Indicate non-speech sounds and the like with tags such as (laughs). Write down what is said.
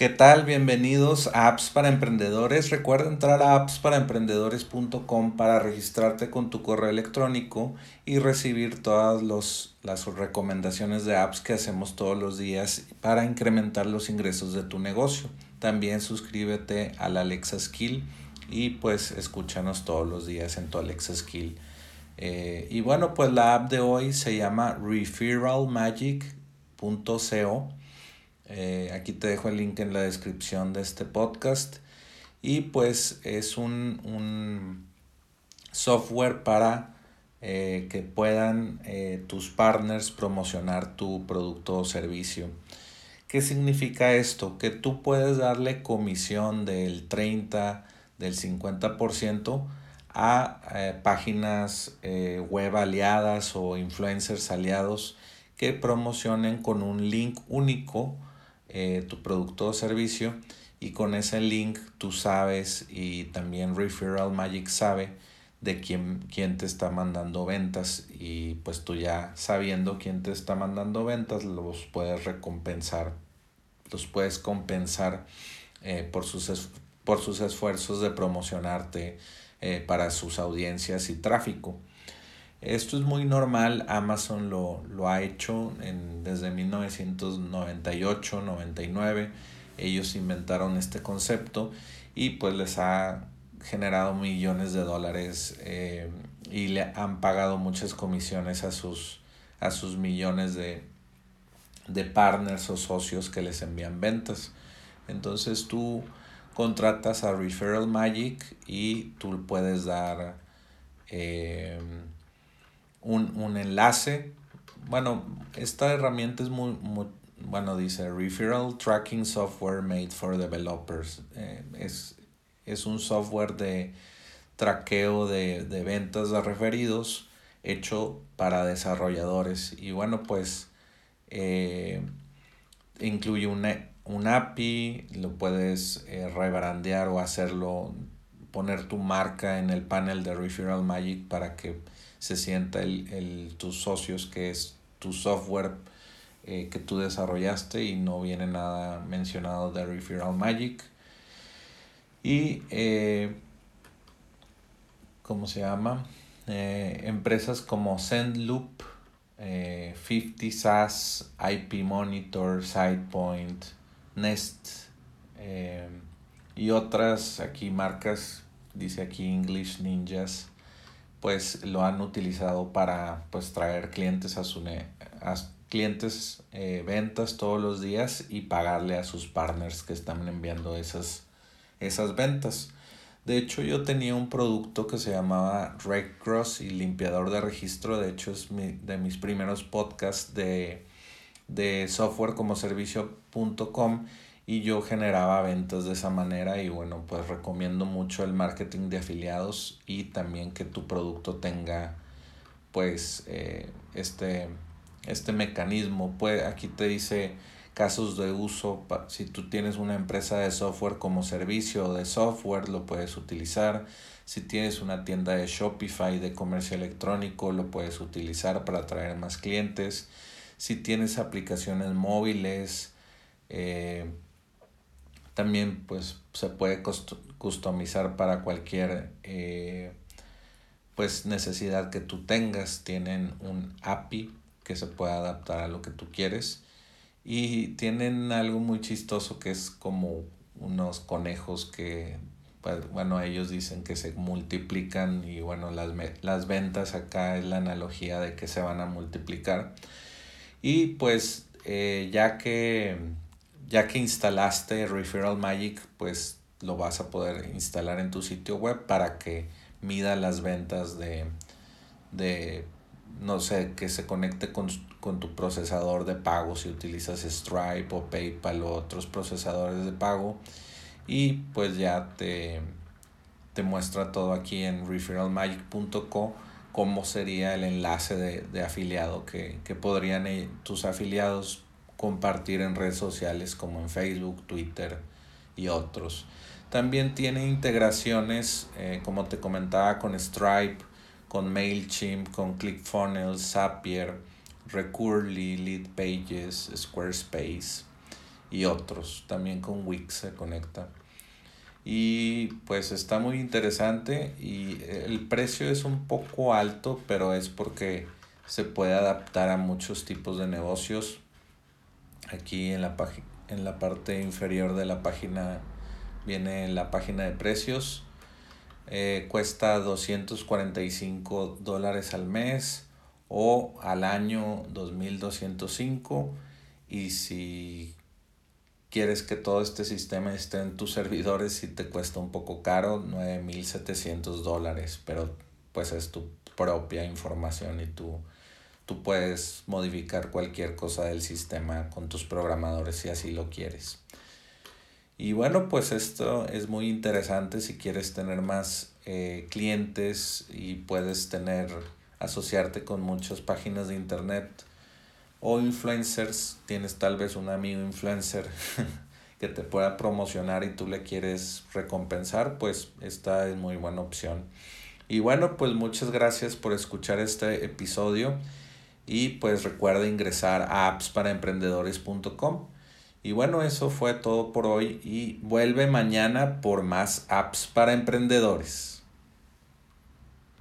¿Qué tal? Bienvenidos a Apps para Emprendedores. Recuerda entrar a appsparaemprendedores.com para registrarte con tu correo electrónico y recibir todas las recomendaciones de apps que hacemos todos los días para incrementar los ingresos de tu negocio. También suscríbete al Alexa Skill y pues escúchanos todos los días en tu Alexa Skill. Eh, y bueno, pues la app de hoy se llama referralmagic.co eh, aquí te dejo el link en la descripción de este podcast. Y pues es un, software para eh, que puedan eh, tus partners promocionar tu producto o servicio. ¿Qué significa esto? Que tú puedes darle comisión del 30, del 50% a páginas web aliadas o influencers aliados que promocionen con un link único eh, tu producto o servicio y con ese link tú sabes y también Referral Magic sabe de quién, quién te está mandando ventas y pues tú ya sabiendo quién te está mandando ventas los puedes recompensar, los puedes compensar eh, por, sus por sus esfuerzos de promocionarte eh, para sus audiencias y tráfico. Esto es muy normal, Amazon lo, ha hecho en, desde 1998, 99. Ellos inventaron este concepto y pues les ha generado millones de dólares eh, y le han pagado muchas comisiones a sus, a sus millones de, de partners o socios que les envían ventas. Entonces tú contratas a Referral Magic y tú puedes dar... Eh, un, enlace. Bueno, esta herramienta es muy, bueno, dice Referral Tracking Software Made for Developers. Eh, es, es, un software de traqueo de, ventas de referidos hecho para desarrolladores. Y bueno, pues eh, incluye una, un API, lo puedes eh, rebrandear o hacerlo, poner tu marca en el panel de Referral Magic para que se sienta el, tus socios, que es tu software eh, que tú desarrollaste y no viene nada mencionado de Referral Magic. Y, eh, ¿cómo se llama? Eh, empresas como SendLoop, 50 SaaS, IP Monitor, SidePoint, Nest y otras aquí marcas, dice aquí English Ninjas, pues lo han utilizado para pues traer clientes a su clientes eh, ventas todos los días y pagarle a sus partners que están enviando esas, esas ventas. De hecho, yo tenía un producto que se llamaba Cross y limpiador de registro. De hecho, es de mis primeros podcasts de, de software como servicio.com y yo generaba ventas de esa manera y bueno, pues recomiendo mucho el marketing de afiliados y también que tu producto tenga pues eh, este, este mecanismo. Pues aquí te dice casos de uso, si tú tienes una empresa de software como servicio de software, lo puedes utilizar. Si tienes una tienda de Shopify de comercio electrónico, lo puedes utilizar para atraer más clientes. Si tienes aplicaciones móviles, eh, también pues se puede customizar para cualquier eh, pues necesidad que tú tengas. Tienen un API que se puede adaptar a lo que tú quieres. Y tienen algo muy chistoso que es como unos conejos que, pues, bueno, ellos dicen que se multiplican y bueno, las, las ventas acá es la analogía de que se van a multiplicar. Y pues eh, ya que ya que instalaste Referral Magic, pues lo vas a poder instalar en tu sitio web para que mida las ventas de, de no sé, que se conecte con, tu procesador de pago si utilizas Stripe o PayPal o otros procesadores de pago. Y pues ya te, te muestra todo aquí en referralmagic.co cómo sería el enlace de, de afiliado que, que podrían eh, tus afiliados compartir en redes sociales como en Facebook, Twitter y otros. También tiene integraciones, eh, como te comentaba, con Stripe, con MailChimp, con ClickFunnels, Zapier, Recurly, Lead Pages, Squarespace. y otros. También con Wix se conecta. Y pues está muy interesante y el precio es un poco alto, pero es porque se puede adaptar a muchos tipos de negocios. Aquí en la, en la parte inferior de la página viene la página de precios. Eh, cuesta 245 dólares al mes o al año 2205 y si quieres que todo este sistema esté en tus servidores si te cuesta un poco caro 9700 dólares pero pues es tu propia información y tú, tú puedes modificar cualquier cosa del sistema con tus programadores si así lo quieres. Y bueno pues esto es muy interesante. Si quieres tener más eh, clientes y puedes tener asociarte con muchas páginas de internet o influencers, tienes tal vez un amigo influencer (laughs) que te pueda promocionar y tú le quieres recompensar, pues esta es muy buena opción. Y bueno, pues muchas gracias por escuchar este episodio y pues recuerda ingresar a appsparaemprendedores.com. Y bueno, eso fue todo por hoy y vuelve mañana por más apps para emprendedores.